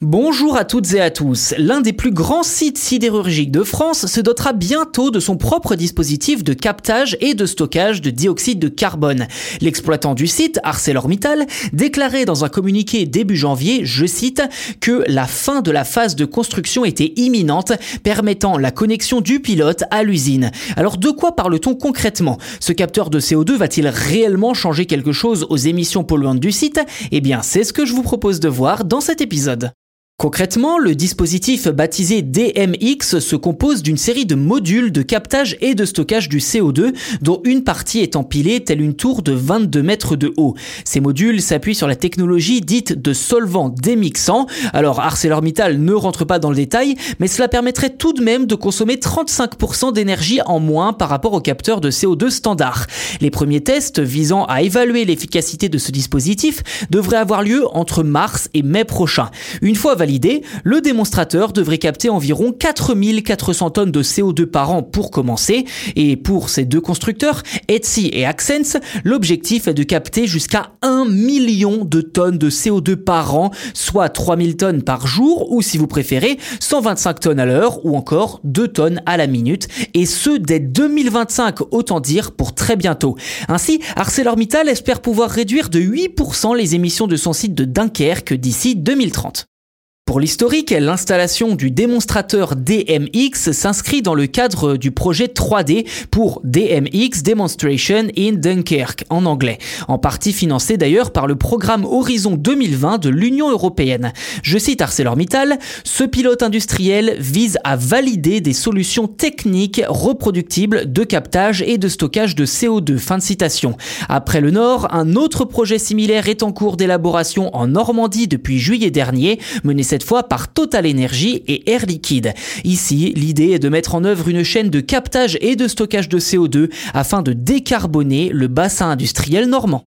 Bonjour à toutes et à tous. L'un des plus grands sites sidérurgiques de France se dotera bientôt de son propre dispositif de captage et de stockage de dioxyde de carbone. L'exploitant du site, ArcelorMittal, déclarait dans un communiqué début janvier, je cite, que la fin de la phase de construction était imminente, permettant la connexion du pilote à l'usine. Alors de quoi parle-t-on concrètement? Ce capteur de CO2 va-t-il réellement changer quelque chose aux émissions polluantes du site? Eh bien, c'est ce que je vous propose de voir dans cet épisode. Concrètement, le dispositif baptisé DMX se compose d'une série de modules de captage et de stockage du CO2 dont une partie est empilée telle une tour de 22 mètres de haut. Ces modules s'appuient sur la technologie dite de solvant démixant. Alors ArcelorMittal ne rentre pas dans le détail, mais cela permettrait tout de même de consommer 35% d'énergie en moins par rapport au capteur de CO2 standard. Les premiers tests visant à évaluer l'efficacité de ce dispositif devraient avoir lieu entre mars et mai prochain. Le démonstrateur devrait capter environ 4400 tonnes de CO2 par an pour commencer. Et pour ces deux constructeurs, Etsy et Accents, l'objectif est de capter jusqu'à 1 million de tonnes de CO2 par an, soit 3000 tonnes par jour, ou si vous préférez, 125 tonnes à l'heure, ou encore 2 tonnes à la minute, et ce dès 2025, autant dire pour très bientôt. Ainsi, ArcelorMittal espère pouvoir réduire de 8% les émissions de son site de Dunkerque d'ici 2030. Pour l'historique, l'installation du démonstrateur DMX s'inscrit dans le cadre du projet 3D pour DMX Demonstration in Dunkirk en anglais, en partie financé d'ailleurs par le programme Horizon 2020 de l'Union européenne. Je cite ArcelorMittal, ce pilote industriel vise à valider des solutions techniques reproductibles de captage et de stockage de CO2. Fin de citation. Après le Nord, un autre projet similaire est en cours d'élaboration en Normandie depuis juillet dernier, mené cette fois par Total Energy et Air Liquide. Ici, l'idée est de mettre en œuvre une chaîne de captage et de stockage de CO2 afin de décarboner le bassin industriel normand.